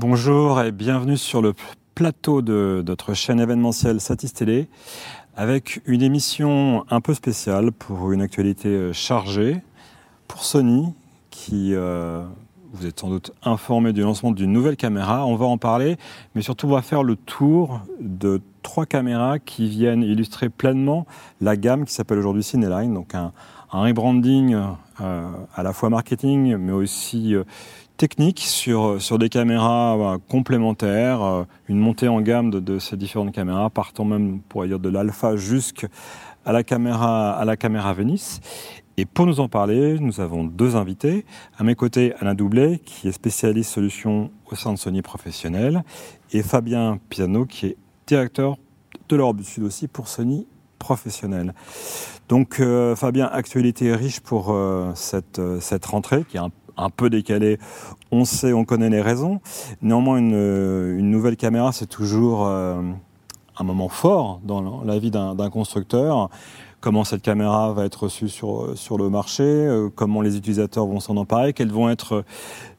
Bonjour et bienvenue sur le plateau de notre chaîne événementielle Satis Télé avec une émission un peu spéciale pour une actualité euh, chargée pour Sony qui euh, vous êtes sans doute informé du lancement d'une nouvelle caméra. On va en parler, mais surtout on va faire le tour de trois caméras qui viennent illustrer pleinement la gamme qui s'appelle aujourd'hui Cineline, donc un, rebranding euh, à la fois marketing, mais aussi technique sur, sur des caméras complémentaires, euh, une montée en gamme de, ces différentes caméras, partant même, pour dire, de l'alpha jusqu'à la caméra, à la caméra Venice. Et pour nous en parler, nous avons deux invités. À mes côtés, Alain Doublet, qui est spécialiste solutions au sein de Sony Professionnel, et Fabien Piano, qui est directeur de l'Europe du Sud aussi pour Sony Professionnel. Donc, euh, Fabien, actualité riche pour euh, cette, cette rentrée, qui est un un peu décalé. On sait, on connaît les raisons. Néanmoins, une, nouvelle caméra, c'est toujours euh, un moment fort dans la vie d'un constructeur. Comment cette caméra va être reçue sur, sur le marché, euh, comment les utilisateurs vont s'en emparer, quels vont être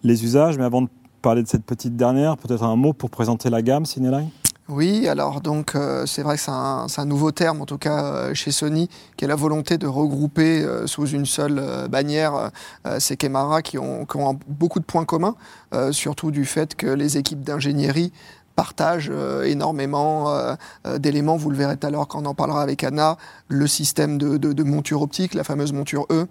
les usages. Mais avant de parler de cette petite dernière, peut-être un mot pour présenter la gamme Cineline? Oui, alors donc euh, c'est vrai que c'est un, nouveau terme, en tout cas euh, chez Sony, qui est la volonté de regrouper euh, sous une seule bannière ces caméras qui ont, qui beaucoup de points communs, surtout du fait que les équipes d'ingénierie partage euh, énormément d'éléments. Vous le verrez tout à l'heure quand on en parlera avec Anna. Le système de, monture optique, la fameuse monture E,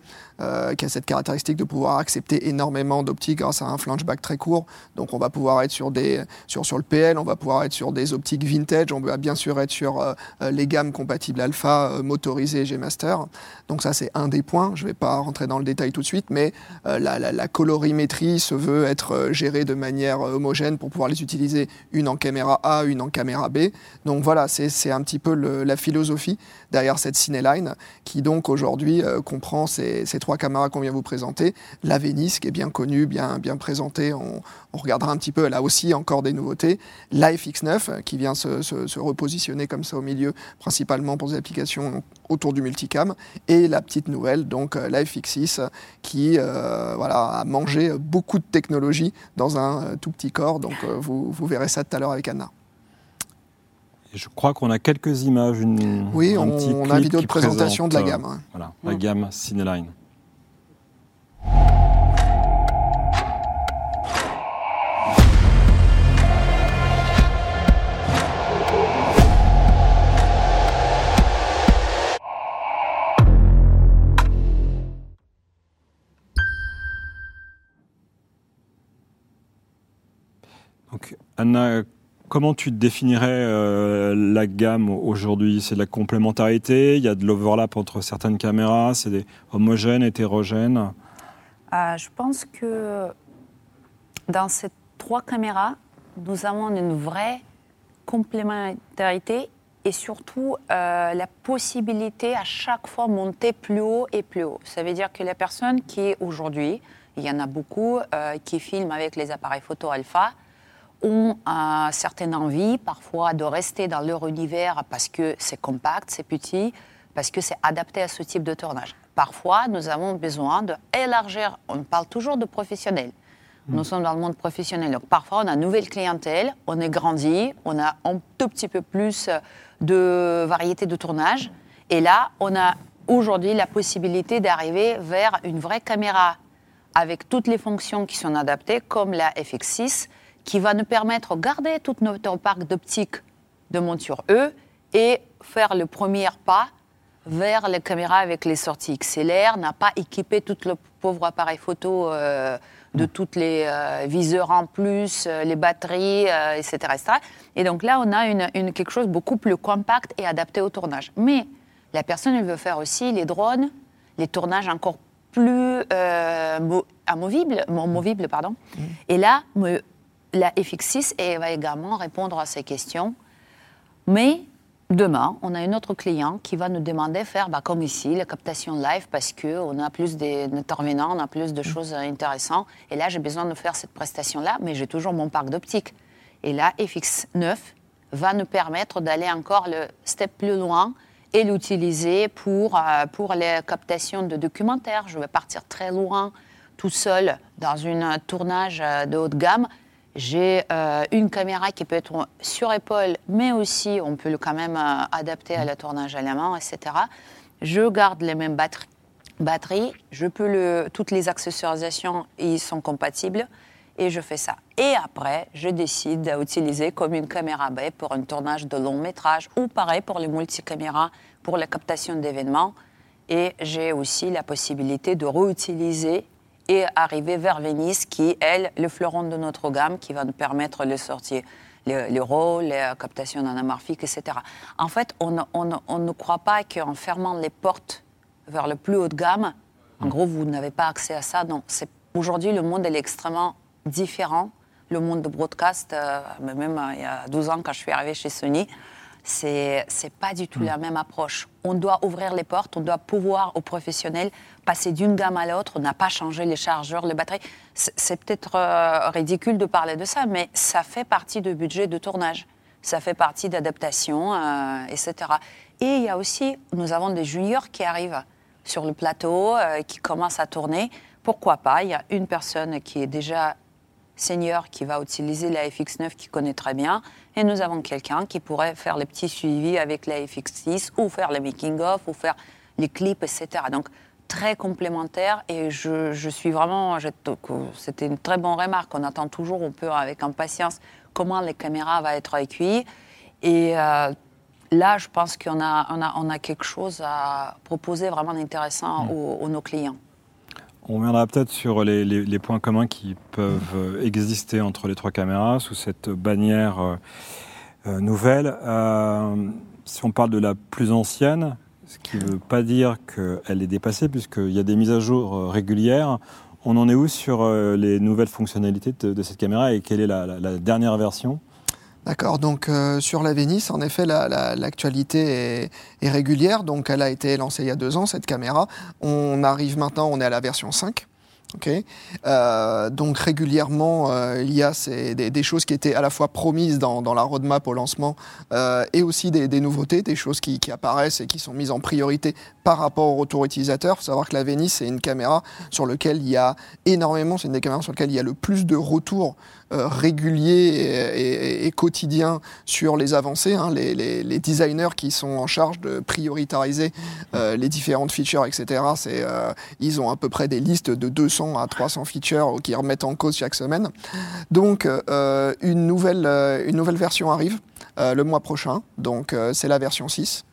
qui a cette caractéristique de pouvoir accepter énormément d'optiques grâce à un flashback très court. Donc on va pouvoir être sur, des, sur, le PL, on va pouvoir être sur des optiques vintage, on va bien sûr être sur les gammes compatibles alpha, motorisées G-Master. Donc ça c'est un des points. Je ne vais pas rentrer dans le détail tout de suite, mais la, colorimétrie se veut être gérée de manière homogène pour pouvoir les utiliser une en caméra A, une en caméra B. Donc voilà, c'est un petit peu la philosophie derrière cette Cineline qui donc aujourd'hui euh, comprend ces, trois caméras qu'on vient vous présenter. La Venice qui est bien connue, bien, présentée, on, regardera un petit peu, elle a aussi encore des nouveautés. La FX9 qui vient se, repositionner comme ça au milieu, principalement pour des applications autour du multicam. Et la petite nouvelle, donc euh, la FX6 qui euh, voilà, a mangé beaucoup de technologie dans un tout petit corps. Donc vous, vous verrez ça tout à l'heure avec Anna. Je crois qu'on a quelques images. Une, oui, on, a une vidéo de présentation de la gamme. Euh, voilà, la gamme Cineline. Donc, Anna, comment tu définirais euh, la gamme aujourd'hui? C'est de la complémentarité Il y a de l'overlap entre certaines caméras C'est des homogènes, hétérogènes? Euh, Je pense que dans ces trois caméras, nous avons une vraie complémentarité et surtout euh, la possibilité à chaque fois monter plus haut et plus haut. Ça veut dire que la personne qui aujourd'hui, il y en a beaucoup qui filment avec les appareils photo alpha, ont une certaine envie parfois de rester dans leur univers parce que c'est compact, c'est petit, parce que c'est adapté à ce type de tournage. Parfois, nous avons besoin d'élargir, on parle toujours de professionnels. Hmm. Nous sommes dans le monde professionnel. Donc parfois, on a une nouvelle clientèle, on est grandi, on a un tout petit peu plus de variété de tournage. Et là, on a aujourd'hui la possibilité d'arriver vers une vraie caméra avec toutes les fonctions qui sont adaptées, comme la FX6, qui va nous permettre de garder tout notre parc d'optique de monture E et faire le premier pas vers les caméras avec les sorties XLR, n'a pas équipé tout le pauvre appareil photo euh, de mm. toutes les euh, viseurs en plus, euh, les batteries, etc., Et donc là, on a une, quelque chose beaucoup plus compact et adapté au tournage. Mais la personne, elle veut faire aussi les drones, les tournages encore plus amovibles, amovibles, pardon. Mm. Et là, la FX6 va également répondre à ces questions. Mais demain, on a un autre client qui va nous demander de faire, bah, comme ici, la captation live parce qu'on a plus d'intervenants, on a plus de choses intéressantes. Et là, j'ai besoin de faire cette prestation-là, mais j'ai toujours mon parc d'optique. Et là, FX9 va nous permettre d'aller encore le step plus loin et l'utiliser pour, euh, pour les captations de documentaires. Je vais partir très loin tout seul dans un tournage euh, de haute gamme J'ai euh, une caméra qui peut être sur épaule, mais aussi on peut le quand même euh, adapter à la tournage à la main, etc. Je garde les mêmes batteries, je peux le, toutes les accessorisations, ils sont compatibles et je fais ça. Et après, je décide d'utiliser comme une caméra B pour un tournage de long métrage ou pareil pour les multicaméras pour la captation d'événements. Et j'ai aussi la possibilité de réutiliser et arriver vers Venise, qui est, le fleuron de notre gamme, qui va nous permettre de sortir les, rôles, les captations anamorphiques, etc. En fait, on, on, ne croit pas qu'en fermant les portes vers le plus haut de gamme, en gros, vous n'avez pas accès à ça. Non, aujourd'hui, le monde est extrêmement différent. Le monde de broadcast, euh, même euh, il y a 12 ans, quand je suis arrivée chez Sony, c'est n'est pas du tout mm. la même approche. On doit ouvrir les portes, on doit pouvoir aux professionnels passer d'une gamme à l'autre. On n'a pas changé les chargeurs, les batteries. C'est peut-être euh, ridicule de parler de ça, mais ça fait partie du budget de tournage. Ça fait partie d'adaptation, euh, etc. Et il y a aussi, nous avons des juniors qui arrivent sur le plateau, euh, qui commencent à tourner. Pourquoi pas? Il y a une personne qui est déjà senior qui va utiliser la FX9 qui connaît très bien, et nous avons quelqu'un qui pourrait faire les petits suivis avec la FX6 ou faire les making-of ou faire les clips, etc. Donc très complémentaire et je, je suis vraiment, c'était une très bonne remarque, on attend toujours, on peut avec impatience comment les caméras vont être accueillies et euh, là je pense qu'on a, on a, on a quelque chose à proposer vraiment intéressant mmh. aux, nos clients. On reviendra peut-être sur les, points communs qui peuvent euh, exister entre les trois caméras sous cette bannière euh, euh, nouvelle. si on parle de la plus ancienne, ce qui ne veut pas dire qu'elle est dépassée, puisqu'il y a des mises à jour régulières. On en est où sur les nouvelles fonctionnalités de, cette caméra et quelle est la dernière version? D'accord, donc euh, sur la Vénice, en effet, l'actualité est, régulière. Donc elle a été lancée il y a deux ans, cette caméra. On arrive maintenant, on est à la version 5. Okay. Euh, donc régulièrement, euh, il y a des, choses qui étaient à la fois promises dans, la roadmap au lancement et aussi des, nouveautés, des choses qui, apparaissent et qui sont mises en priorité par rapport au retour utilisateur. Il faut savoir que la Venice, c'est une caméra sur laquelle il y a énormément, c'est une des caméras sur lesquelles il y a le plus de retours euh, réguliers et, et, sur les avancées. Hein, les, designers qui sont en charge de prioritariser euh, les différentes features, etc., c'est, ils ont à peu près des listes de 200 à 300 features qui remettent en cause chaque semaine. Donc euh, une, nouvelle, euh, une nouvelle version arrive euh, le mois prochain, donc c'est la version 6.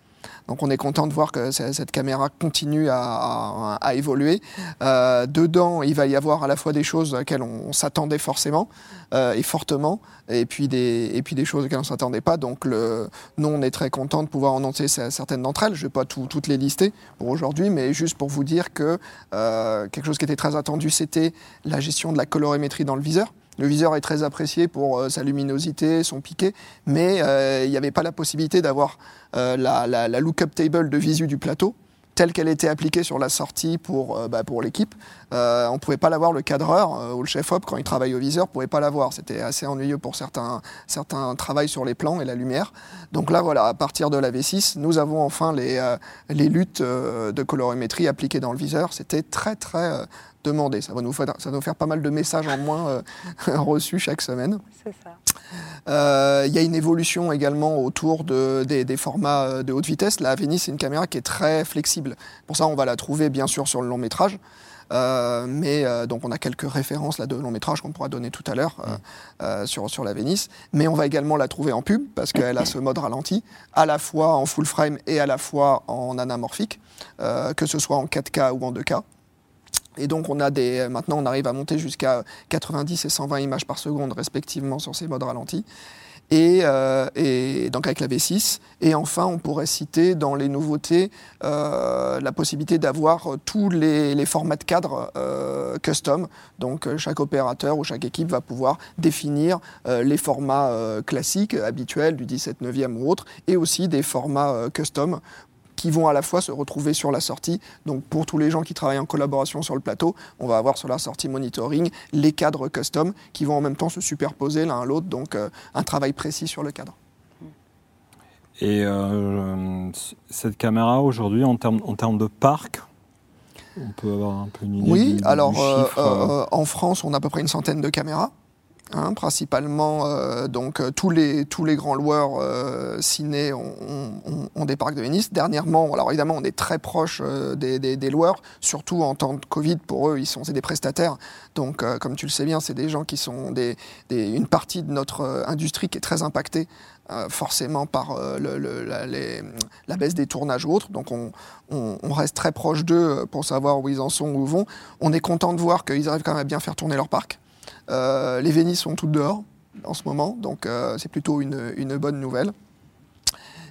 Donc on est content de voir que cette caméra continue à, évoluer. Euh, dedans, il va y avoir à la fois des choses auxquelles on, s'attendait forcément euh, et fortement, et puis des, et puis des choses auxquelles on ne s'attendait pas. Donc le, nous, on est très content de pouvoir annoncer certaines d'entre elles. Je ne vais pas toutes les lister pour aujourd'hui, mais juste pour vous dire que euh, quelque chose qui était très attendu, c'était la gestion de la colorimétrie dans le viseur. Le viseur est très apprécié pour euh, sa luminosité, son piqué, mais euh, il n'y avait pas la possibilité d'avoir euh, la, la, la lookup table de visu du plateau telle qu'elle était appliquée sur la sortie pour, bah, pour l'équipe. on ne pouvait pas l'avoir, le cadreur ou le chef-op, quand il travaille au viseur, ne pouvait pas l'avoir. C'était assez ennuyeux pour certains, certains travails sur les plans et la lumière. Donc là, voilà, à partir de la V6, nous avons enfin les, les luttes de colorimétrie appliquées dans le viseur. C'était très, très demander. Ça va nous faire, ça va nous faire pas mal de messages en moins euh, reçus chaque semaine. C'est ça. Euh, il y a une évolution également autour de, des, formats euh, de haute vitesse. La Venice, c'est une caméra qui est très flexible. Pour ça, on va la trouver bien sûr sur le long métrage. mais donc on a quelques références là de long métrage qu'on pourra donner tout à l'heure sur, sur la Venice. Mais on va également la trouver en pub parce qu'elle a ce mode ralenti, à la fois en full frame et à la fois en anamorphique, que ce soit en 4K ou en 2K. Et donc on a des, maintenant on arrive à monter jusqu'à 90 et 120 images par seconde respectivement sur ces modes ralentis. Et, euh, et, donc avec la V6. Et enfin, on pourrait citer dans les nouveautés euh, la possibilité d'avoir tous les, les, formats de cadre euh, custom. Donc chaque opérateur ou chaque équipe va pouvoir définir euh, les formats euh, classiques, habituels, du 17 neuvième ou autre, et aussi des formats custom qui vont à la fois se retrouver sur la sortie. Donc pour tous les gens qui travaillent en collaboration sur le plateau, on va avoir sur la sortie monitoring les cadres custom qui vont en même temps se superposer l'un à l'autre, donc euh, un travail précis sur le cadre. Et euh, cette caméra aujourd'hui, en termes, en termes de parc, on peut avoir un peu une idée Oui, alors euh, en France, on a à peu près une centaine de caméras. Hein, principalement, euh, donc euh, tous les tous les grands loueurs euh, ciné ont, des parcs de Venise. Dernièrement, alors évidemment, on est très proche des, des, loueurs, surtout en temps de Covid. Pour eux, ils sont c'est des prestataires. Donc, comme tu le sais bien, c'est des gens qui sont des, une partie de notre industrie qui est très impactée. forcément par le, la, la, baisse des tournages ou autres. Donc on, on, on reste très proche d'eux pour savoir où ils en sont, où ils vont. On est content de voir qu'ils arrivent quand même à bien faire tourner leur parc. Euh, les Vénis sont toutes dehors en ce moment, donc euh, c'est plutôt une, bonne nouvelle.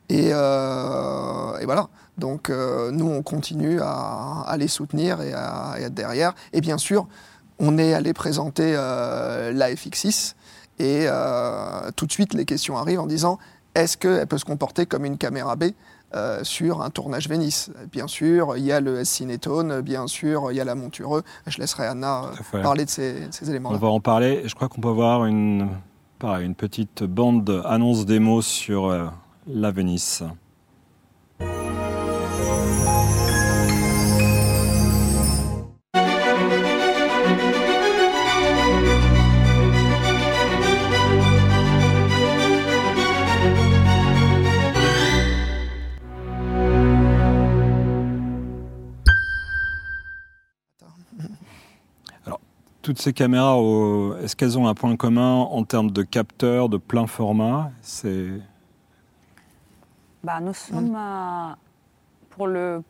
Et, euh, voilà. Donc nous, on continue à, les soutenir et à, être derrière. Et bien sûr, on est allé présenter la FX6 et tout de suite, les questions arrivent en disant est-ce qu'elle peut se comporter comme une caméra B? Euh, sur un tournage Vénice. Bien sûr, il y a le Cinetone, bien sûr, il y a la Montureux. Je laisserai Anna euh, parler de ces, éléments. -là. On va en parler. Je crois qu'on peut voir une, une petite bande annonce démo sur euh, la Vénice. Toutes ces caméras, est-ce qu'elles ont un point commun en termes de capteurs, de plein format? C'est... Bah, nous sommes euh, pour le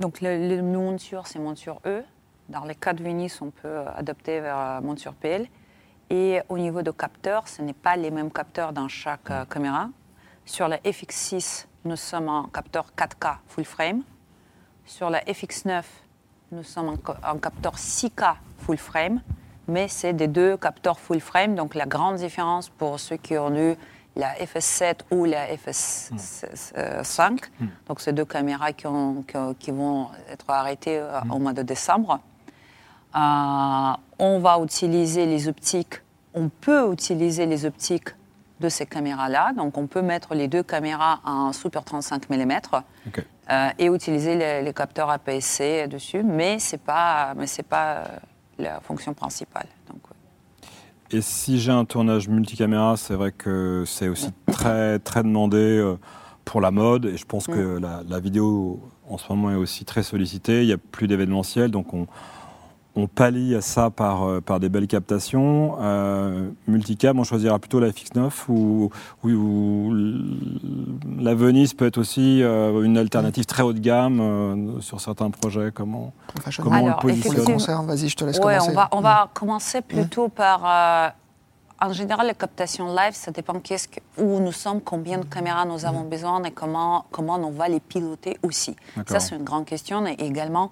donc les, montures, c'est monture E. Dans les cas de Venice, on peut adapter vers euh, monture PL. Et au niveau de capteurs, ce n'est pas les mêmes capteurs dans chaque euh, caméra. Sur la FX6, nous sommes en capteur 4K full frame. Sur la FX9, nous sommes en, capteur 6K full frame, mais c'est des deux capteurs full frame. Donc la grande différence pour ceux qui ont eu la FS7 ou la FS5, hmm. donc ces deux caméras qui, qui, vont être arrêtées euh, hmm. au mois de décembre. Euh, on va utiliser les optiques, on peut utiliser les optiques de ces caméras-là. Donc on peut mettre les deux caméras en super 35 mm euh, et utiliser les, capteurs APS-C dessus, mais ce n'est pas, mais pas euh, la fonction principale. Donc, Et si j'ai un tournage multicaméra, c'est vrai que c'est aussi très, très demandé euh, pour la mode, et je pense que mm. la, la, vidéo en ce moment est aussi très sollicitée, il n'y a plus d'événementiel, donc on, on pallie à ça par, euh, par des belles captations. Euh, multicam, on choisira plutôt la FX9 ou, la Venise peut être aussi euh, une alternative très haut de gamme euh, sur certains projets. Comment, comment Alors, on le Vas-y, je te laisse commencer. On va, on va commencer plutôt par. en général, la captation live, ça dépend qu'est-ce que, où nous sommes, combien de caméras nous avons besoin et comment, comment on va les piloter aussi. Ça, c'est une grande question. Et également,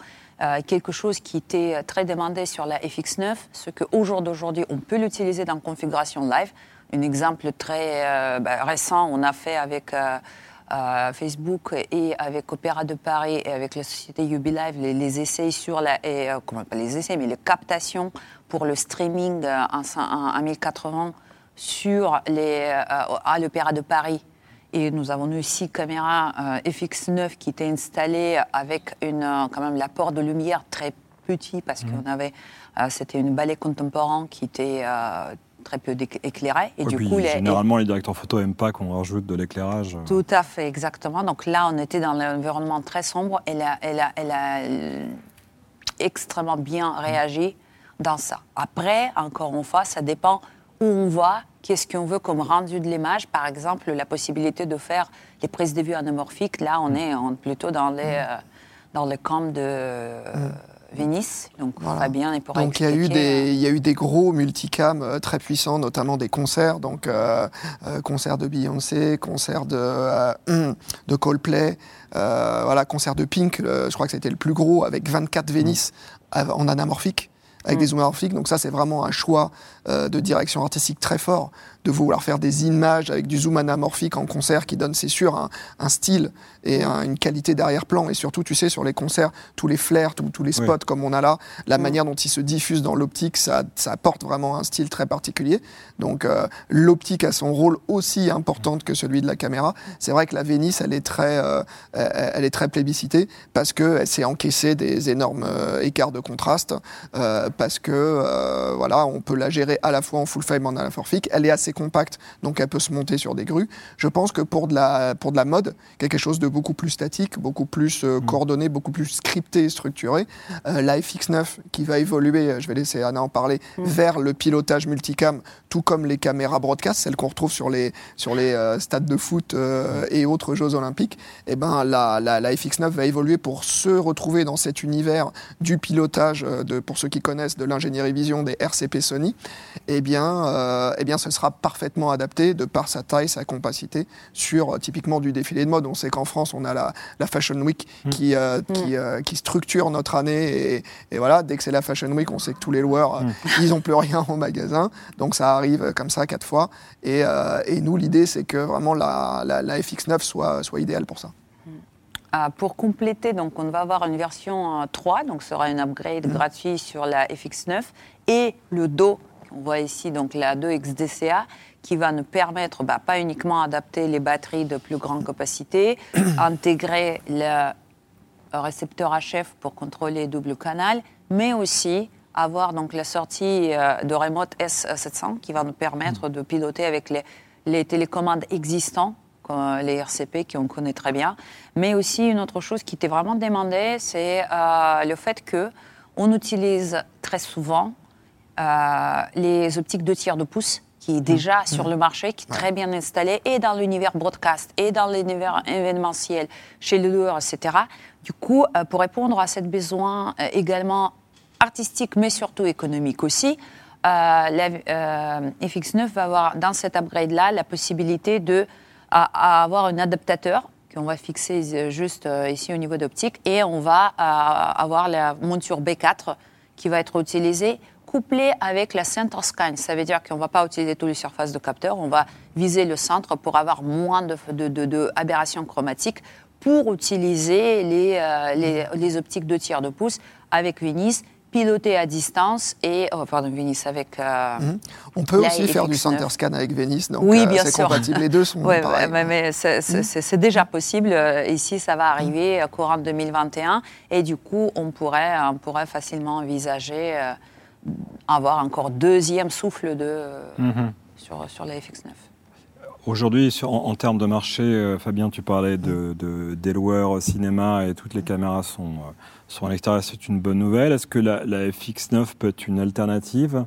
quelque chose qui était très demandé sur la FX9, ce qu'au jour d'aujourd'hui, on peut l'utiliser dans configuration live. Un exemple très euh, bah, récent, on a fait avec euh, Facebook et avec Opéra de Paris et avec la société Ubilive les, les essais sur la, et, comment les essais, mais les captations pour le streaming en, en 1080 sur à l'Opéra de Paris et nous avons eu six caméras euh, FX9 qui étaient installées avec une, euh, quand même l'apport de lumière très petit parce mmh. qu'on avait, euh, c'était une balai contemporain qui était très peu éclairée. Et du coup, généralement, les... directeurs photo n'aiment pas qu'on rajoute de l'éclairage. Tout à fait, exactement. Donc là, on était dans l'environnement très sombre. Elle a, elle a, elle a extrêmement bien réagi dans ça. Après, encore une fois, ça dépend où on va qu'est-ce qu'on veut comme rendu de l'image? Par exemple, la possibilité de faire les prises de vue anamorphiques. Là, on mm. est plutôt dans les, euh, dans le camp de euh, mm. Venise. Donc, Fabien il Donc, il y, a eu des, il y a eu des gros multicams euh, très puissants, notamment des concerts. Donc, concert de Beyoncé, concert de, de Coldplay, voilà, concert de Pink. je crois que c'était le plus gros, avec 24 Venise en anamorphique avec des mm. zooms anamorphiques. Donc ça, c'est vraiment un choix euh, de direction artistique très fort, de vouloir faire des images avec du zoom anamorphique en concert qui donne, c'est sûr, un, style et une qualité d'arrière-plan. Et surtout, tu sais, sur les concerts, tous les flares, tous les spots comme on a là, la mm. manière dont ils se diffusent dans l'optique, ça, ça, apporte vraiment un style très particulier. Donc euh, l'optique a son rôle aussi important que celui de la caméra. C'est vrai que la Vénice, elle est très, euh, elle est très plébiscitée parce qu'elle s'est encaissée des énormes écarts de contraste parce que voilà, on peut la gérer à la fois en full frame en anamorphique. Elle est assez compacte, donc elle peut se monter sur des grues. Je pense que pour de la, pour de la mode, quelque chose de beaucoup plus statique, beaucoup plus mm. coordonné, beaucoup plus scripté et structuré, la FX9 qui va évoluer, je vais laisser Anna en parler, mm. vers le pilotage multicam, tout comme les caméras broadcast, celles qu'on retrouve sur les, sur les stades de foot et autres Jeux olympiques, et eh ben, la, la, la FX9 va évoluer pour se retrouver dans cet univers du pilotage, euh, de, pour ceux qui connaissent, de l'ingénierie vision des RCP Sony, eh bien, euh, eh bien, ce sera parfaitement adapté de par sa taille, sa compacité, sur euh, typiquement du défilé de mode. On sait qu'en France, on a la, la Fashion Week mm. qui, mm. qui, qui, structure notre année. Et, et voilà, dès que c'est la Fashion Week, on sait que tous les loueurs, mm. ils n'ont plus rien au magasin. Donc ça arrive comme ça quatre fois. Et, et nous, l'idée, c'est que vraiment la, la, la FX9 soit, soit idéale pour ça. Euh, pour compléter, donc on va avoir une version 3, euh, donc ce sera une upgrade gratuit sur la FX9 et le dos, on voit ici donc la 2 XDCA qui va nous permettre, bah, pas uniquement adapter les batteries de plus grande capacité, intégrer le récepteur HF pour contrôler double canal, mais aussi avoir donc la sortie euh, de remote S700 qui va nous permettre mm. de piloter avec les, les télécommandes existants les RCP qu'on connaît très bien. Mais aussi une autre chose qui était vraiment demandée, c'est euh, le fait que on utilise très souvent euh, les optiques de tiers de pouce qui est déjà mmh. sur le marché, qui est très bien installé, et dans l'univers broadcast, et dans l'univers événementiel, chez le loueur, etc. Du coup, euh, pour répondre à ce besoin également artistique, mais surtout économique aussi, la FX9 va avoir dans cet upgrade-là la possibilité de à, avoir un adaptateur qu'on va fixer juste euh, ici au niveau d'optique et on va euh, avoir la monture B4 qui va être utilisée couplée avec la center scan. Ça veut dire qu'on ne va pas utiliser toutes les surfaces de capteur, on va viser le centre pour avoir moins d'aberrations de, chromatiques pour utiliser les, euh, les, les, optiques de tiers de pouce avec Venice piloter à distance et oh, pardon Venice avec. Euh, mhm. On peut aussi faire du center scan avec Venice, donc oui, euh, bien c'est compatible. Les deux sont ouais, pareils. mais mhm. c'est déjà possible. Euh, ici, ça va arriver courant 2021 et du coup, on pourrait, on pourrait facilement envisager avoir encore deuxième souffle de mhm. sur sur la FX9. Aujourd'hui, en, en, termes de marché, Fabien, tu parlais de, de cinéma et toutes les caméras sont sur l'extérieur, c'est une bonne nouvelle. Est-ce que la, FX9 peut être une alternative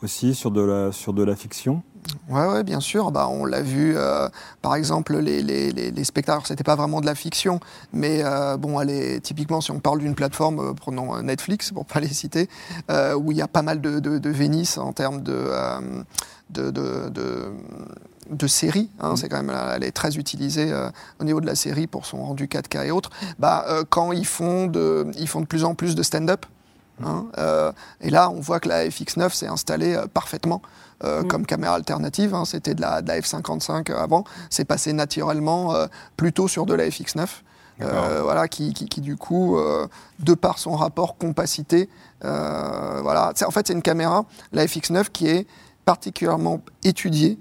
aussi sur de la, sur de la fiction? Oui, ouais, bien sûr. Bah, on l'a vu, euh, par exemple, les, les, les, spectateurs, c'était pas vraiment de la fiction, mais euh, bon, allez, typiquement, si on parle d'une plateforme, euh, prenons Netflix, pour pas les citer, où il y a pas mal de, de, de Vénice en termes de, de, de série, hein, mm. c'est quand même, elle est très utilisée euh, au niveau de la série pour son rendu 4K et autres, bah, euh, quand ils font, de, ils font de plus en plus de stand-up, hein, euh, et là on voit que la FX9 s'est installée parfaitement mm. comme caméra alternative, hein, c'était de la, de la, F55 avant, c'est passé naturellement plutôt sur de la FX9. voilà, qui, qui, qui, du coup, de par son rapport compacité, voilà, en fait c'est une caméra, la FX9, qui est particulièrement étudiée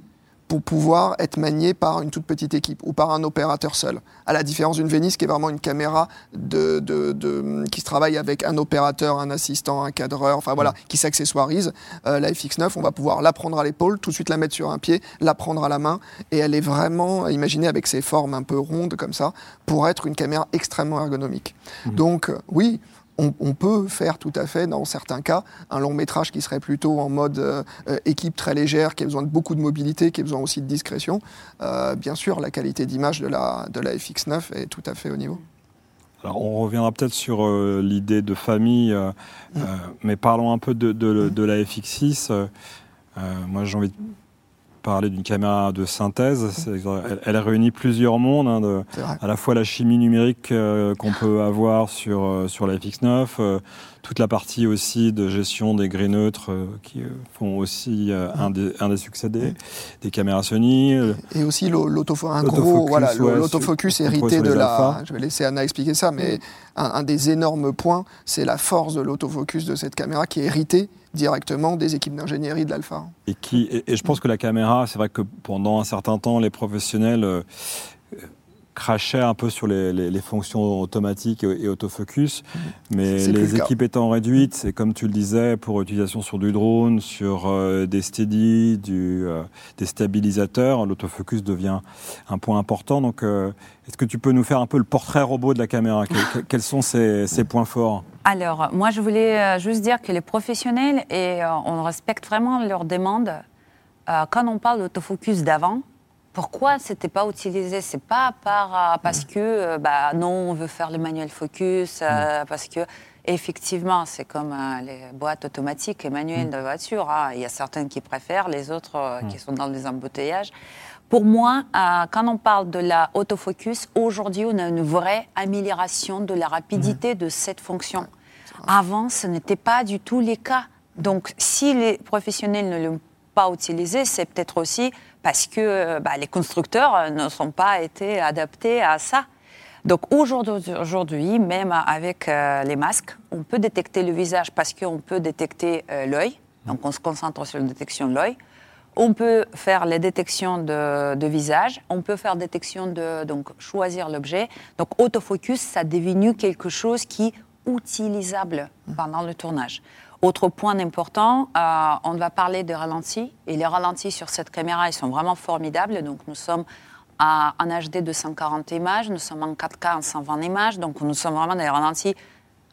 pour pouvoir être manié par une toute petite équipe ou par un opérateur seul. À la différence d'une Venice qui est vraiment une caméra de, de, qui se travaille avec un opérateur, un assistant, un cadreur, enfin voilà, qui s'accessoirise. Euh, la FX9, on va pouvoir la prendre à l'épaule, tout de suite la mettre sur un pied, la prendre à la main, et elle est vraiment imaginée avec ses formes un peu rondes comme ça, pour être une caméra extrêmement ergonomique. Mmh. Donc oui, on, peut faire tout à fait, dans certains cas, un long métrage qui serait plutôt en mode euh, euh, équipe très légère, qui a besoin de beaucoup de mobilité, qui a besoin aussi de discrétion. Euh, bien sûr, la qualité d'image de la, de la FX9 est tout à fait au niveau. Alors, on reviendra peut-être sur l'idée de famille, mm. mais parlons un peu de, de la FX6. moi, j'ai envie de parler d'une caméra de synthèse. Elle, elle, réunit plusieurs mondes, hein, de, à la fois la chimie numérique euh, qu'on peut avoir sur, euh, sur la FX9, euh, toute la partie aussi de gestion des gris neutres qui font aussi un, des, un des succès des, caméras Sony. Et aussi l'autofocus, un gros, voilà, l'autofocus hérité de la. Je vais laisser Anna expliquer ça, mais un, un des énormes points, c'est la force de l'autofocus de cette caméra qui est héritée directement des équipes d'ingénierie de l'Alpha. Et, qui, et, je pense que la caméra, c'est vrai que pendant un certain temps, les professionnels, euh, crachait un peu sur les, les- les fonctions automatiques et, et autofocus, mais C'est plus les équipes étant réduites, c'est comme tu le disais, pour utilisation sur du drone, sur euh, des steady, du, euh, des stabilisateurs, l'autofocus devient un point important. Donc, euh, est-ce que tu peux nous faire un peu le portrait robot de la caméra? Que- que- Quels sont ses, ses points forts? Alors, moi, je voulais juste dire que les professionnels, et on respecte vraiment leurs demandes, quand on parle d'autofocus d'avant, pourquoi c'était pas utilisé? C'est pas par, euh, parce que, euh, bah, non, on veut faire le manuel focus, euh, parce que, effectivement, c'est comme euh, les boîtes automatiques et manuelles de voiture. hein. Il y a certaines qui préfèrent, les autres euh, qui sont dans les embouteillages. Pour moi, quand on parle de la autofocus, aujourd'hui, on a une vraie amélioration de la rapidité de cette fonction. Avant, ce n'était pas du tout les cas. Donc, si les professionnels ne l'ont pas utilisé, c'est peut-être aussi parce que euh, bah, les constructeurs euh, ne sont pas été adaptés à ça. Donc aujourd'hui, même avec euh, les masques, on peut détecter le visage parce qu'on peut détecter l'œil. Donc on se concentre sur la détection de l'œil. On peut faire les détections de, visage. On peut faire détection de donc choisir l'objet. Donc autofocus, ça est devenu quelque chose qui est utilisable pendant le tournage. Autre point important, euh, on va parler de ralentis. Et les ralentis sur cette caméra, ils sont vraiment formidables. Donc nous sommes à, en HD de 140 images, nous sommes en 4K en 120 images. Donc nous sommes vraiment dans des ralentis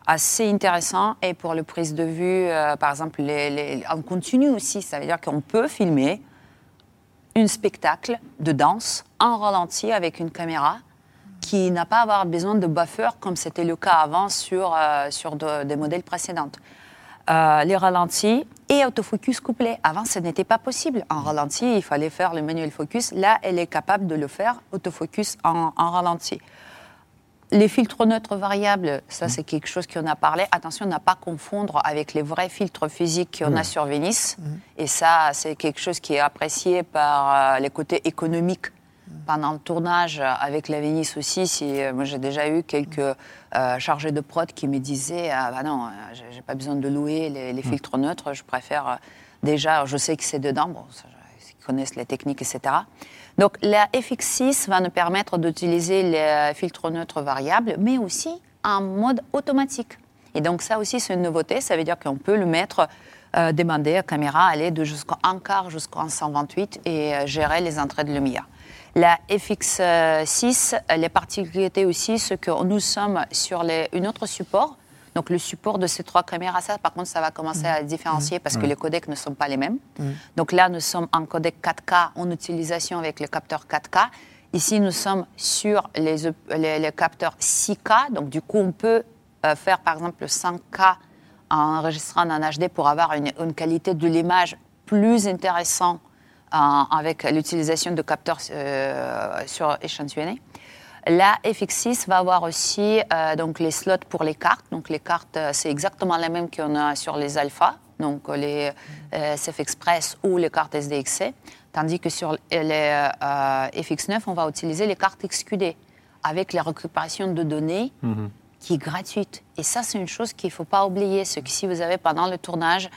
assez intéressants. Et pour le prise de vue, euh, par exemple, les, les- en continu aussi, ça veut dire qu'on peut filmer un spectacle de danse en ralenti avec une caméra qui n'a pas avoir besoin de buffer comme c'était le cas avant sur, euh, sur de- des modèles précédents. Euh, les ralentis et autofocus couplé. Avant, ce n'était pas possible. En ralenti, il fallait faire le manuel focus. Là, elle est capable de le faire, autofocus en, en ralenti. Les filtres neutres variables, ça c'est quelque chose qu'on a parlé. Attention, n'a pas confondre avec les vrais filtres physiques qu'on a sur Venice. Et ça, c'est quelque chose qui est apprécié par euh, les côtés économiques pendant le tournage avec la Venice aussi. Si, euh, moi, j'ai déjà eu quelques euh, chargés de prod qui me disaient ah, bah non, euh, j'ai- pas besoin de louer les, les filtres neutres. Je préfère euh, déjà, je sais que c'est dedans. Bon, ils connaissent les techniques, etc. Donc la FX6 va nous permettre d'utiliser les filtres neutres variables, mais aussi en mode automatique. Et donc ça aussi, c'est une nouveauté. Ça veut dire qu'on peut le mettre, euh, demander à la caméra, aller de jusqu'en 1 quart jusqu'en 128 et euh, gérer les entrées de lumière. La FX6, euh, les particularités aussi, c'est que nous sommes sur les, un autre support. Donc le support de ces trois caméras, ça par contre, ça va commencer à différencier parce que les codecs ne sont pas les mêmes. Donc là, nous sommes en codec 4K en utilisation avec le capteur 4K. Ici, nous sommes sur les, les- les capteurs 6K. Donc du coup, on peut euh, faire par exemple 5K en enregistrant en HD pour avoir une, une qualité de l'image plus intéressante euh, avec l'utilisation de capteurs euh, sur échantillonnés. La FX6 va avoir aussi euh, donc les slots pour les cartes. Donc les cartes, euh, c'est exactement la même qu'on a sur les Alpha, donc les SF Express ou les cartes SDXC. Tandis que sur les euh, FX9, on va utiliser les cartes XQD avec la récupération de données qui est gratuite. Et ça, c'est une chose qu'il ne faut pas oublier. C'est que si vous avez pendant le tournage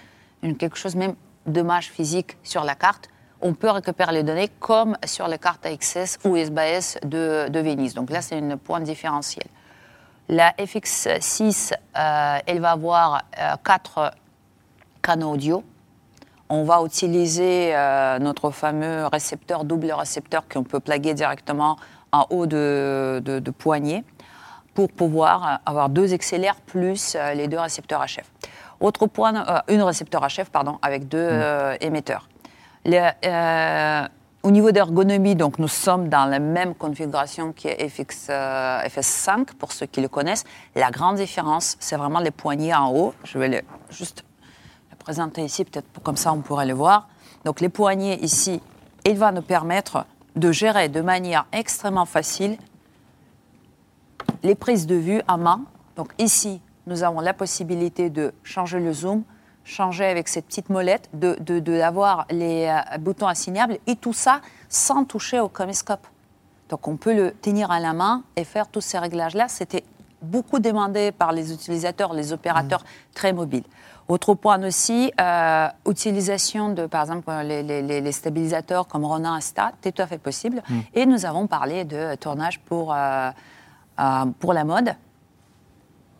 une, quelque chose même d'image physique sur la carte, on peut récupérer les données comme sur les cartes AXS ou SBS de, de Venise. Donc là, c'est un point différentiel. La FX6, euh, elle va avoir euh, quatre canaux audio. On va utiliser euh, notre fameux récepteur, double récepteur qu'on peut plaguer directement en haut de, de, de poignée pour pouvoir avoir deux XLR plus les deux récepteurs HF. Autre point, une récepteur HF, pardon, avec deux euh, émetteurs. Euh, au niveau d'ergonomie, donc nous sommes dans la même configuration que FX, euh, FS5 pour ceux qui le connaissent. La grande différence, c'est vraiment les poignées en haut. Je vais juste le présenter ici, peut-être comme ça on pourrait le voir. Donc les poignées ici, il va nous permettre de gérer de manière extrêmement facile les prises de vue à main. Donc ici, nous avons la possibilité de changer le zoom, changer avec cette petite molette, de, de- de- d'avoir les euh, boutons assignables et tout ça sans toucher au caméscope. Donc on peut le tenir à la main et faire tous ces réglages-là. C'était beaucoup demandé par les utilisateurs, les opérateurs très mobiles. Autre point aussi, euh, utilisation de, par exemple, les, les- les stabilisateurs comme Ronin Insta, c'est tout à fait possible. Et nous avons parlé de tournage pour, euh, euh, pour la mode.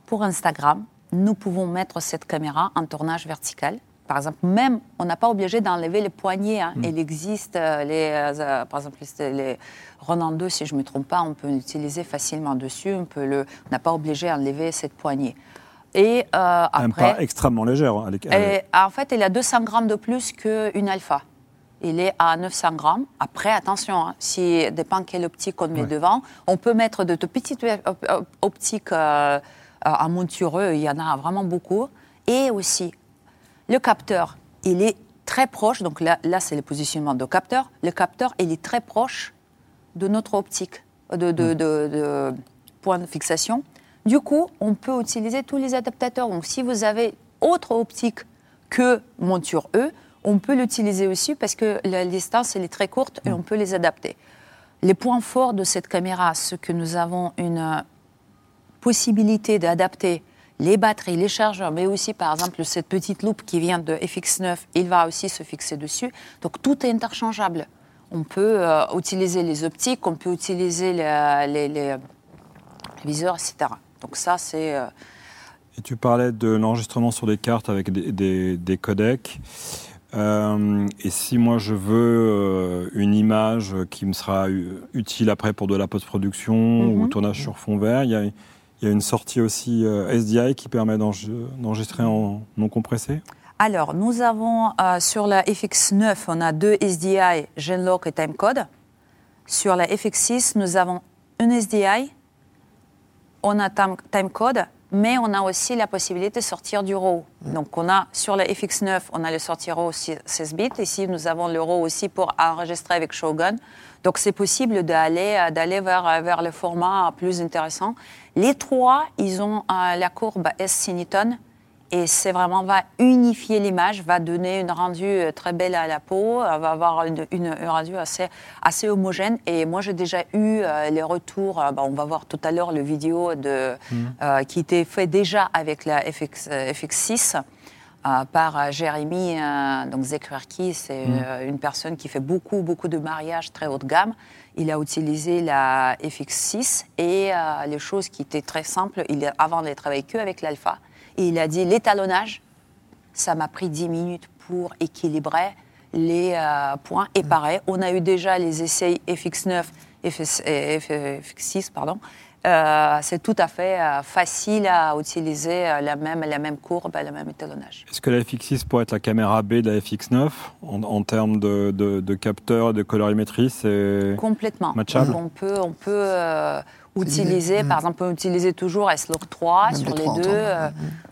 Pour Instagram, nous pouvons mettre cette caméra en tournage vertical. Par exemple, même, on n'a pas obligé d'enlever les poignées. hein. Il existe, euh, les, euh, par exemple, les, les Ronin 2, si je ne me trompe pas, on peut l'utiliser facilement dessus. On n'a pas obligé d'enlever cette poignée. Et euh, après, pas extrêmement légère. hein, et, en fait, il a 200 grammes de plus qu'une alpha. Il est à 900 grammes. Après, attention, hein, si dépend quelle optique on met Ouais. devant, on peut mettre de, de petites op- op- optiques euh, en montureux. Il y en a vraiment beaucoup. Et aussi, le capteur, il est très proche. Donc là, là c'est le positionnement de capteur. Le capteur, il est très proche de notre optique, de, de, de- de point de fixation. Du coup, on peut utiliser tous les adaptateurs. Donc, si vous avez autre optique que monture E, on peut l'utiliser aussi parce que la distance elle est très courte et on peut les adapter. Les points forts de cette caméra, c'est que nous avons une euh, possibilité d'adapter les batteries, les chargeurs, mais aussi par exemple cette petite loupe qui vient de FX9, il va aussi se fixer dessus. Donc tout est interchangeable. On peut euh, utiliser les optiques, on peut utiliser le- les, les viseurs, etc. Donc ça c'est... euh, Et tu parlais de l'enregistrement sur des cartes avec des, des- des codecs. Euh, et si moi je veux une image qui me sera utile après pour de la post-production Mhm. ou tournage sur fond vert, il y a, il y a une sortie aussi euh, SDI qui permet d'enre- d'enregistrer en non compressé Alors, nous avons euh, sur la FX9, on a deux SDI, Genlock et Timecode. Sur la FX6, nous avons une SDI, on a time- Timecode, mais on a aussi la possibilité de sortir du RAW. Donc, on a sur la FX9, on a le sortir RAW 16 bits. Ici, nous avons le RAW aussi pour enregistrer avec Shogun. Donc, c'est possible d'aller euh, d'aller vers, euh, vers le format plus intéressant. Les trois, ils ont euh, la courbe S-Cineton et c'est vraiment va unifier l'image, va donner une rendu euh, très belle à la peau, euh, va avoir une, une- un rendu assez, assez homogène. Et moi, j'ai déjà eu euh, les retours. euh, bah, on va voir tout à l'heure le vidéo de, euh, qui était fait déjà avec la FX, euh, FX6. euh, par Jérémy, donc Zekrerki, c'est euh, une personne qui fait beaucoup, beaucoup de mariages très haut de gamme. Il a utilisé la FX6 et les choses qui étaient très simples, il, avant de travailler que avec l'alpha, et il a dit l'étalonnage, ça m'a pris 10 minutes pour équilibrer les euh, points. Et pareil, on a eu déjà les essais FX9, FS, euh, FX6, pardon. Euh, c'est tout à fait euh, facile à utiliser euh, la, même, la même courbe, le même étalonnage. Est-ce que la FX6 pourrait être la caméra B de la FX9 en, en termes de, de, de capteur et de colorimétrie c'est... Complètement. Matchable? On peut, on peut euh, Utiliser. utiliser, Mm. par exemple, on peut utiliser toujours S-Log 3 Même sur les deux. euh,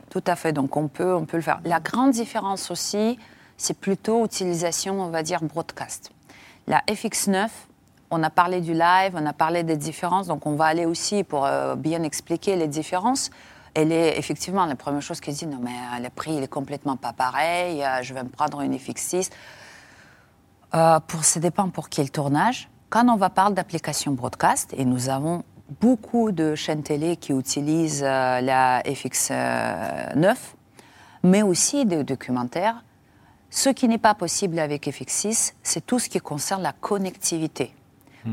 Tout à fait. Donc, on peut, on peut le faire. La grande différence aussi, c'est plutôt utilisation, on va dire, broadcast. La FX9, on a parlé du live, on a parlé des différences, donc on va aller aussi pour euh, bien expliquer les différences. Elle est effectivement la première chose qui dit non mais euh, le prix il est complètement pas pareil, euh, je vais me prendre une FX6. Euh, pour, ça dépend pour quel tournage. Quand on va parler d'application broadcast, et nous avons beaucoup de chaînes télé qui utilisent euh, la FX9, mais aussi des documentaires, ce qui n'est pas possible avec FX6, c'est tout ce qui concerne la connectivité.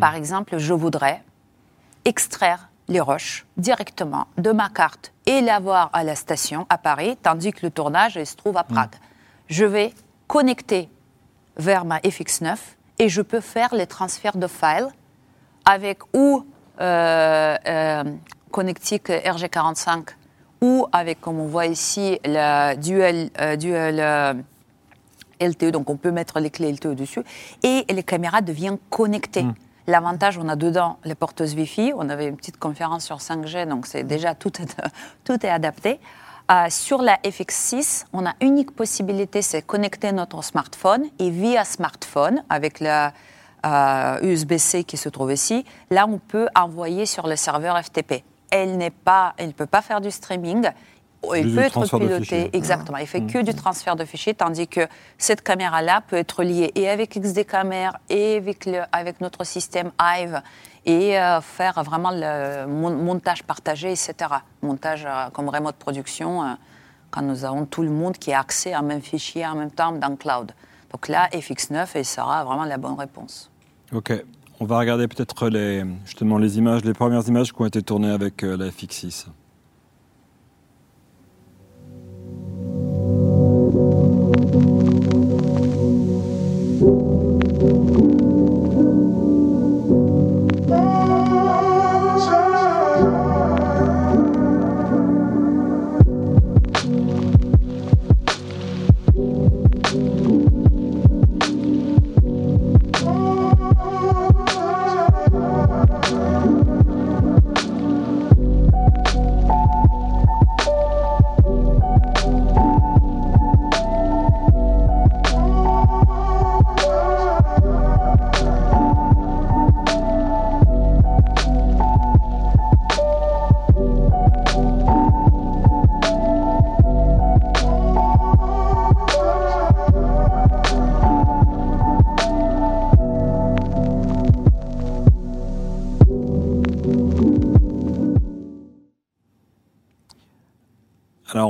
Par exemple, je voudrais extraire les roches directement de ma carte et l'avoir à la station à Paris, tandis que le tournage il se trouve à Prague. Je vais connecter vers ma FX9 et je peux faire les transferts de files avec ou euh, euh, connectique RG45 ou avec, comme on voit ici, la dual, euh, dual euh, LTE, donc on peut mettre les clés LTE dessus, et les caméras deviennent connectées. L'avantage, on a dedans les porteuses Wi-Fi, on avait une petite conférence sur 5G, donc c'est déjà tout est, tout est adapté. Euh, sur la FX6, on a unique possibilité, c'est connecter notre smartphone, et via smartphone, avec la euh, USB-C qui se trouve ici, là on peut envoyer sur le serveur FTP. Elle n'est pas, elle ne peut pas faire du streaming, il Juste peut être transfert de piloté, fichiers. exactement. Il fait Mm. que du transfert de fichiers, tandis que cette caméra-là peut être liée et avec XD Camera et avec, le, avec notre système Hive et euh, faire vraiment le mon- montage partagé, etc. Montage euh, comme remote production, euh, quand nous avons tout le monde qui a accès à un même fichier en même temps dans le cloud. Donc là, FX9 et sera vraiment la bonne réponse. Ok. On va regarder peut-être les, justement les images, les premières images qui ont été tournées avec euh, la FX6.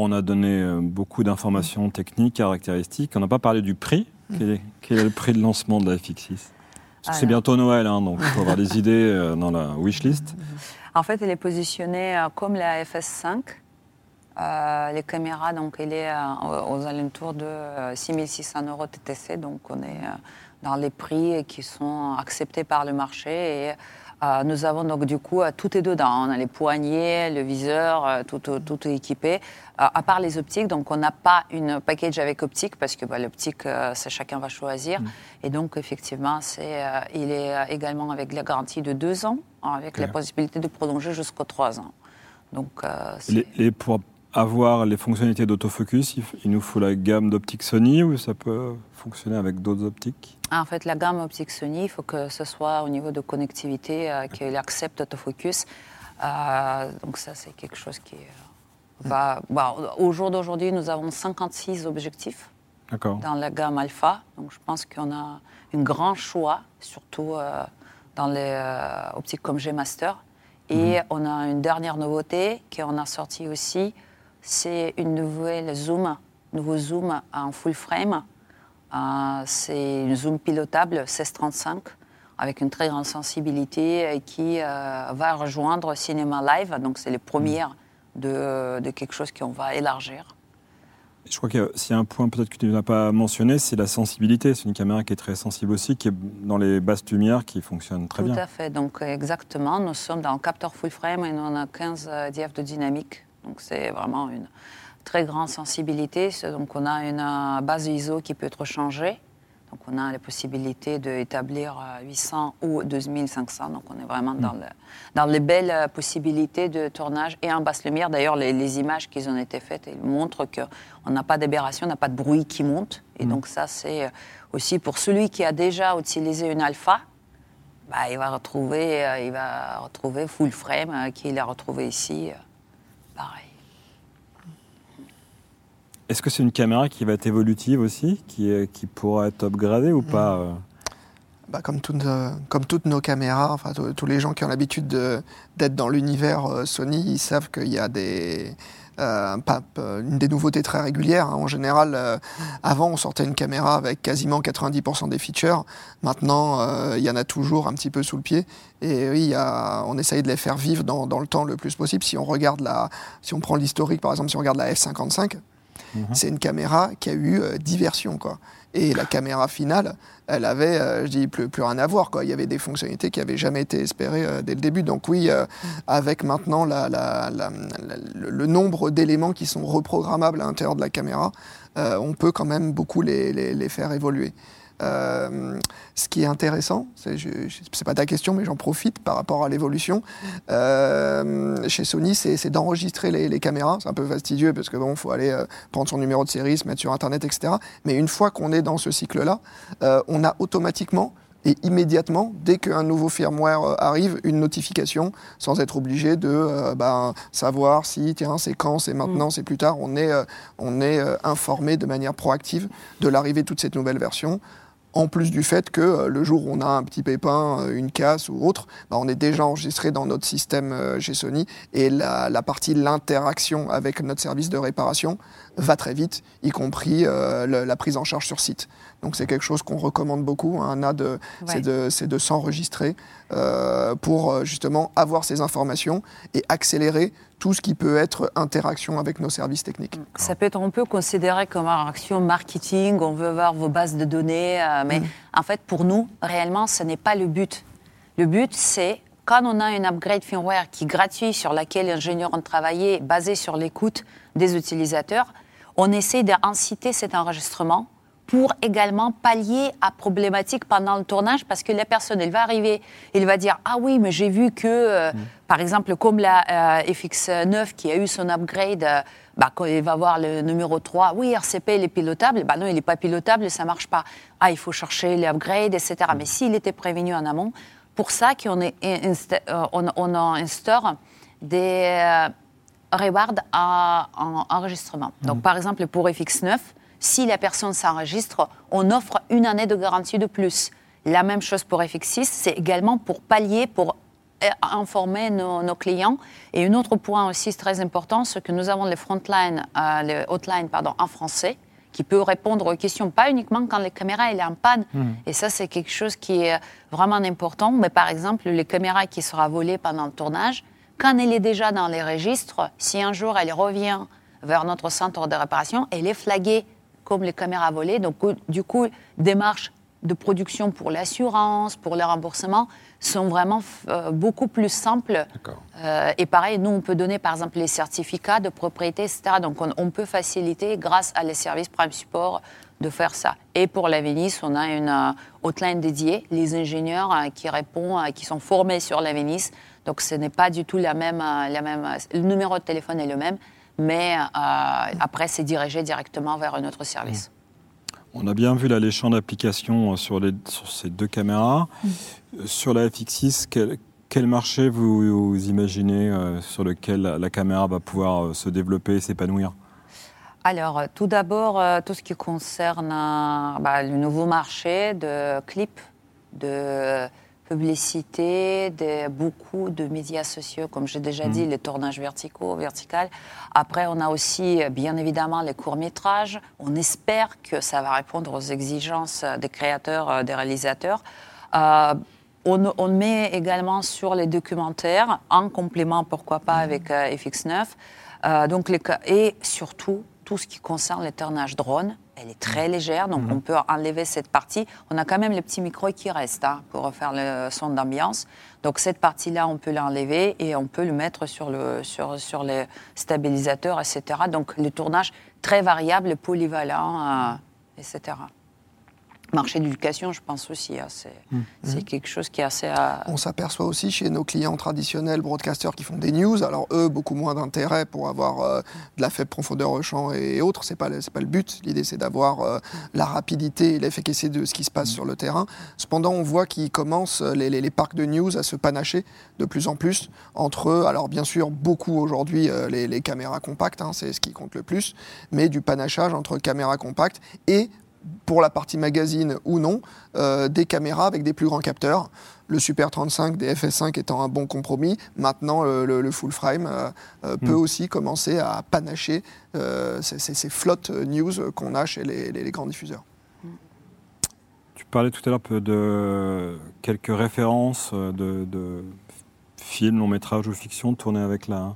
On a donné euh, beaucoup d'informations techniques, caractéristiques. On n'a pas parlé du prix. Quel est, quel est le prix de lancement de la FX6 Parce que c'est bientôt Noël, hein, donc il faut avoir des idées euh, dans la wishlist. En fait, elle est positionnée euh, comme la FS5. Euh, les caméras, donc, elle est aux alentours de euh, 6600 euros TTC. Donc, on est dans les prix qui sont acceptés par le marché. Et euh, nous avons donc, du coup, euh, tout est dedans. On a les poignées, le viseur, euh, tout, tout, tout est équipé. Euh, à part les optiques, donc, on n'a pas une package avec optique parce que bah, l'optique, euh, c'est chacun va choisir. Et donc, effectivement, c'est, euh, il est euh, également avec la garantie de deux ans, avec la possibilité de prolonger jusqu'aux trois ans. Donc, euh, c'est- Les, les- pour avoir les fonctionnalités d'autofocus, il, il nous faut la gamme d'optiques Sony ou ça peut fonctionner avec d'autres optiques? En fait, la gamme optique Sony, il faut que ce soit au niveau de connectivité, euh, qu'il accepte l'autofocus. Euh, donc ça, c'est quelque chose qui euh, va... bah, au jour d'aujourd'hui, nous avons 56 objectifs dans la gamme alpha. Donc je pense qu'on a un grand choix, surtout euh, dans les optiques comme G-Master. Et on a une dernière nouveauté qu'on a sortie aussi, c'est une nouvelle zoom, nouveau zoom en full frame. Euh, c'est une zoom pilotable 1635 avec une très grande sensibilité et qui euh, va rejoindre Cinema Live. Donc c'est les premières de, de quelque chose qu'on va élargir. Je crois qu'il y a- s'il y a un point peut-être que tu n'as pas mentionné, c'est la sensibilité. C'est une caméra qui est très sensible aussi, qui est dans les basses lumières, qui fonctionne très Tout bien. à fait. Donc, exactement, nous sommes dans un capteur full frame et nous on a 15 euh, DF de dynamique. Donc, c'est vraiment une très grande sensibilité. Donc, on a une euh, base ISO qui peut être changée. Donc, on a la possibilité d'établir euh, 800 ou 2500. Donc, on est vraiment dans, le- dans les belles euh, possibilités de tournage et en basse lumière. D'ailleurs, les, les images qui ont été faites elles montrent qu'on n'a pas d'aberration, on n'a pas de bruit qui monte. Et donc, ça, c'est euh, aussi pour celui qui a déjà utilisé une alpha. Bah, il va retrouver, euh, il va retrouver full frame euh, qu'il a retrouvé ici. euh, pareil. Est-ce que c'est une caméra qui va être évolutive aussi, qui, pourra être upgradée ou pas euh Bah, comme, toutes, euh, comme toutes nos caméras, enfin, tous- les gens qui ont l'habitude de- d'être dans l'univers euh, Sony, ils savent qu'il y a des, euh, pas- une des nouveautés très régulières. hein. En général, avant, on sortait une caméra avec quasiment 90% des features. Maintenant, il y en a toujours un petit peu sous le pied. Et oui, il y a- on essaye de les faire vivre dans, dans le temps le plus possible. Si on regarde la, si on prend l'historique, par exemple, si on regarde la F55, c'est une caméra qui a eu euh, 10 versions. Quoi. Et la caméra finale, elle avait, euh, plus, rien à voir. Il y avait des fonctionnalités qui n'avaient jamais été espérées euh, dès le début. Donc oui, euh, avec maintenant le, nombre d'éléments qui sont reprogrammables à l'intérieur de la caméra, on peut quand même beaucoup les faire évoluer. Euh, ce qui est intéressant, c'est, pas ta question, mais j'en profite par rapport à l'évolution. Euh, chez Sony, c'est, c'est d'enregistrer les, les caméras. C'est un peu fastidieux parce que bon, faut aller euh, prendre son numéro de série, se mettre sur Internet, etc. Mais une fois qu'on est dans ce cycle-là, on a automatiquement et immédiatement, dès qu'un nouveau firmware arrive, une notification, sans être obligé de euh, ben, savoir si, tiens, c'est quand, c'est maintenant, mm. c'est plus tard. On est, euh, on est informé de manière proactive de l'arrivée de toute cette nouvelle version en plus du fait que euh, le jour où on a un petit pépin, euh, une casse ou autre, bah, on est déjà enregistré dans notre système euh, chez Sony et la, la partie l'interaction avec notre service de réparation va très vite, y compris la prise en charge sur site. Donc c'est quelque chose qu'on recommande beaucoup. Un hein, de, c'est de, de s'enregistrer pour justement avoir ces informations et accélérer tout ce qui peut être interaction avec nos services techniques. Ça peut être un peu considéré comme une action marketing, on veut voir vos bases de données, euh, mais mm. en fait pour nous, réellement, ce n'est pas le but. Le but, c'est quand on a une upgrade firmware qui est gratuit, sur laquelle les ingénieurs ont travaillé, basé sur l'écoute des utilisateurs, on essaie d'inciter cet enregistrement pour également pallier à problématique pendant le tournage parce que la personne, elle va arriver, elle va dire ah oui mais j'ai vu que euh, mm. par exemple comme la euh, FX9 qui a eu son upgrade euh, bah, quand il va voir le numéro 3, oui, RCP, il est pilotable. Bah non, il n'est pas pilotable, ça ne marche pas. Ah, il faut chercher les upgrades, etc. Mm. Mais s'il était prévenu en amont, pour ça qu'on on, on instaure des rewards en enregistrement. Donc, mm. par exemple, pour FX9, si la personne s'enregistre, on offre une année de garantie de plus. La même chose pour FX6, c'est également pour pallier, pour euh, informer nos, clients. Et un autre point aussi très important, c'est que nous avons les frontline, euh, les hotlines pardon, en français qui peut répondre aux questions, pas uniquement quand les caméras elle est en panne. Hmm. Et ça, c'est quelque chose qui est vraiment important. Mais par exemple, les caméras qui sera volées pendant le tournage, quand elle est déjà dans les registres, si un jour elle revient vers notre centre de réparation, elle est flaguée comme les caméras volées. Donc, du coup, démarches de production pour l'assurance, pour le remboursement, sont vraiment euh, beaucoup plus simples. Euh, et pareil, nous, on peut donner par exemple les certificats de propriété, etc. Donc on, peut faciliter, grâce à les services Prime Support, de faire ça. Et pour la Vénice, on a une euh, hotline dédiée, les ingénieurs qui répondent, qui sont formés sur la Vénice. Donc ce n'est pas du tout la même, la même. Le numéro de téléphone est le même, mais euh, après, c'est dirigé directement vers un autre service. On a bien vu la champ d'application sur, sur ces deux caméras. Mm. Sur la FX6, quel, marché vous, imaginez euh, sur lequel la, caméra va pouvoir euh, se développer et s'épanouir? Alors, tout d'abord, tout ce qui concerne bah, le nouveau marché de clips, de publicité, de, beaucoup de médias sociaux, comme j'ai déjà dit, mm. les tournages verticaux, verticales. Après, on a aussi, bien évidemment, les courts-métrages. On espère que ça va répondre aux exigences des créateurs, euh, des réalisateurs. Euh, on, met également sur les documentaires, en complément, pourquoi pas, mm. avec euh, FX9. donc les, et surtout, tout ce qui concerne les tournages drones elle est très légère, donc mhm. on peut enlever cette partie. On a quand même les petits micros qui restent hein, pour faire le son d'ambiance. Donc cette partie-là, on peut l'enlever et on peut le mettre sur, le, sur, sur les stabilisateurs, etc. Donc le tournage très variable, polyvalent, euh, etc marché d'éducation, je pense aussi. Hein, mmh. c'est mmh. quelque chose qui est assez. On s'aperçoit aussi chez nos clients traditionnels, broadcasters qui font des news. Alors eux, beaucoup moins d'intérêt pour avoir euh, de la faible profondeur au champ et autres. C'est pas pas le but. L'idée c'est d'avoir euh, la rapidité et l'efficacité de ce qui se passe mmh. sur le terrain. Cependant, on voit qu'ils commencent euh, les, les, parcs de news à se panacher de plus en plus entre eux. Alors bien sûr, beaucoup aujourd'hui les, les, caméras compactes, hein, c'est ce qui compte le plus, mais du panachage entre caméras compactes et pour la partie magazine ou non, euh, des caméras avec des plus grands capteurs. Le Super 35 des FS5 étant un bon compromis, maintenant le, full frame euh, euh, peut hmm. aussi commencer à panacher ces, flottes news qu'on a chez les, grands diffuseurs. Tu parlais tout à l'heure de quelques références de, de films, longs métrages ou fiction tournés avec la,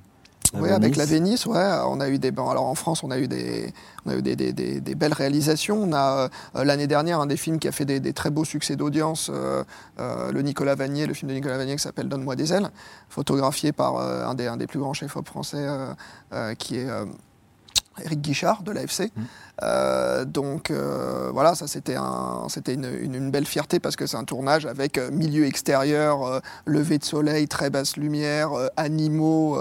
oui, avec la Vénice, ouais, on a eu des. Bon, alors en France, on a eu des, on a eu des, des, des, belles réalisations. On a euh, l'année dernière un des films qui a fait des, très beaux succès d'audience, euh, euh, le Nicolas Vanier, le film de Nicolas Vanier qui s'appelle Donne-moi des ailes, photographié par un, des, un des plus grands chefs-op français, qui est Eric Guichard de l'AFC. Mmh. Euh, donc euh, voilà, ça c'était un, c'était une, une, belle fierté parce que c'est un tournage avec euh, milieu extérieur, lever de soleil, très basse lumière, animaux,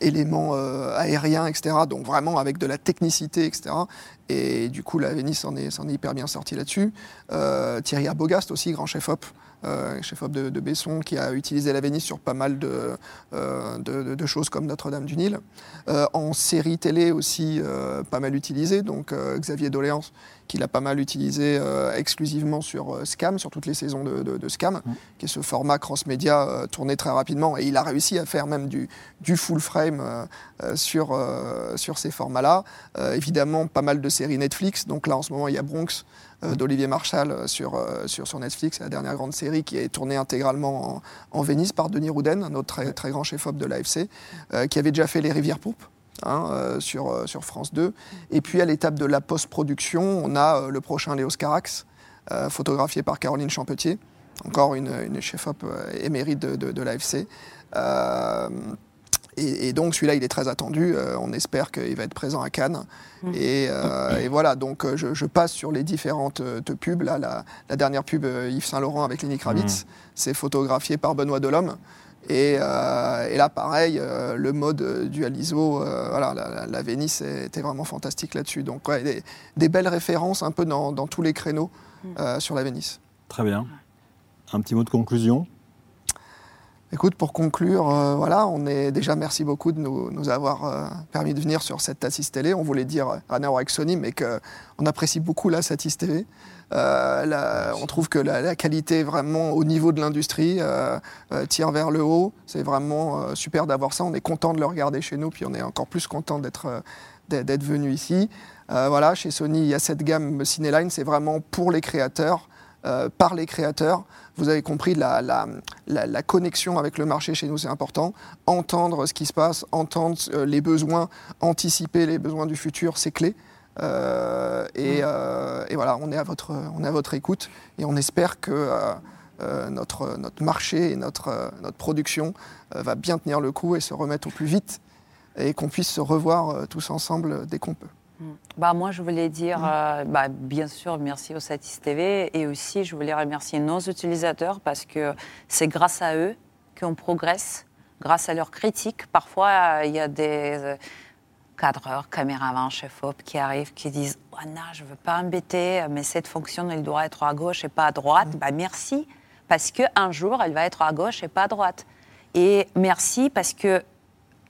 éléments aériens, etc. Donc vraiment avec de la technicité, etc. Et du coup, la Vénice s'en est, est, hyper bien sortie là-dessus. Thierry Arbogast aussi, grand chef-op, euh, chef-op de, Besson, qui a utilisé la Vénice sur pas mal de, euh, de, choses comme Notre-Dame du Nil. Euh, en série télé aussi, pas mal utilisé. Donc Xavier Doléance, qui l'a pas mal utilisé exclusivement sur Scam, sur toutes les saisons de, Scam, mmh. qui est ce format cross-média tourné très rapidement. Et il a réussi à faire même du, du full frame sur, sur ces formats-là. évidemment, pas mal de séries Netflix. Donc là, en ce moment, il y a Bronx. Euh, d'Olivier Marshall euh, sur, euh, sur, sur Netflix, la dernière grande série qui est tournée intégralement en, Venise par Denis Rouden, un autre très, très grand chef-op de l'AFC, qui avait déjà fait Les Rivières Pourpres. Hein, sur, sur, France 2. Et puis à l'étape de la post-production, on a le prochain Léos Carax, photographié par Caroline Champetier, encore une, une chef-op émérite de, de, de l'AFC. Et, donc celui-là, il est très attendu. Euh, on espère qu'il va être présent à Cannes. Mmh. Euh, et, voilà, donc euh, je, passe sur les différentes pubs. Là, la, dernière pub Yves Saint Laurent avec Lenny Kravitz, mmh. c'est photographié par Benoît Delhomme. Et, là, pareil, le mode dual ISO, voilà, la, la, Vénice était vraiment fantastique là-dessus. Donc, des, belles références un peu dans, dans tous les créneaux mmh. sur la Vénice. Très bien. Un petit mot de conclusion? Écoute, pour conclure, euh, voilà, on est déjà merci beaucoup de nous, avoir euh, permis de venir sur cette Tassis Télé. On voulait dire rien avec Sony, mais qu'on apprécie beaucoup la Satis TV. Euh, on trouve que la, qualité est vraiment au niveau de l'industrie, tire vers le haut. C'est vraiment super d'avoir ça. On est content de le regarder chez nous, puis on est encore plus content d'être d'être venu ici. voilà, chez Sony, il y a cette gamme Cineline, c'est vraiment pour les créateurs. Euh, par les créateurs. Vous avez compris, la, la, connexion avec le marché chez nous, c'est important. Entendre ce qui se passe, entendre euh, les besoins, anticiper les besoins du futur, c'est clé. Euh, et, et, voilà, on est, à votre, on est à votre écoute et on espère que notre, notre marché et notre, notre production va bien tenir le coup et se remettre au plus vite et qu'on puisse se revoir tous ensemble dès qu'on peut. Bah, moi, je voulais dire, euh, bah, bien sûr, merci au Satis TV et aussi, je voulais remercier nos utilisateurs parce que c'est grâce à eux qu'on progresse, grâce à leurs critiques. Parfois, il y a des euh, cadreurs, caméramans, chef-op qui arrivent, qui disent oh, non, je ne veux pas embêter, mais cette fonction, elle doit être à gauche et pas à droite. Mm. Bah, merci, parce qu'un jour, elle va être à gauche et pas à droite. Et merci parce que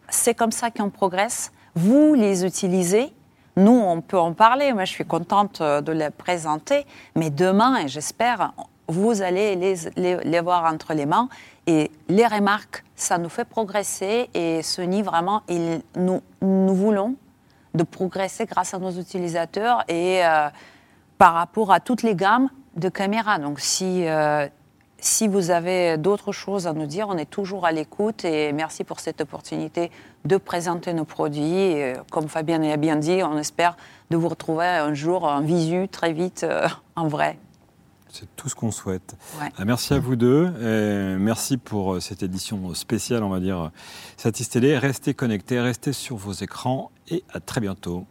c'est comme ça qu'on progresse. Vous les utilisez nous, on peut en parler. Moi, je suis contente euh, de les présenter. Mais demain, et j'espère, vous allez les, les, voir entre les mains. Et les remarques, ça nous fait progresser. Et Sony, vraiment, il, nous, nous voulons de progresser grâce à nos utilisateurs et euh, par rapport à toutes les gammes de caméras. Donc, si, euh, si vous avez d'autres choses à nous dire, on est toujours à l'écoute et merci pour cette opportunité de présenter nos produits. comme Fabien l'a bien dit, on espère de vous retrouver un jour en visu, très vite, euh, en vrai. C'est tout ce qu'on souhaite. Euh, merci à vous deux. merci pour euh, cette édition spéciale, on va dire, Satis Télé. Restez connectés, restez sur vos écrans et à très bientôt.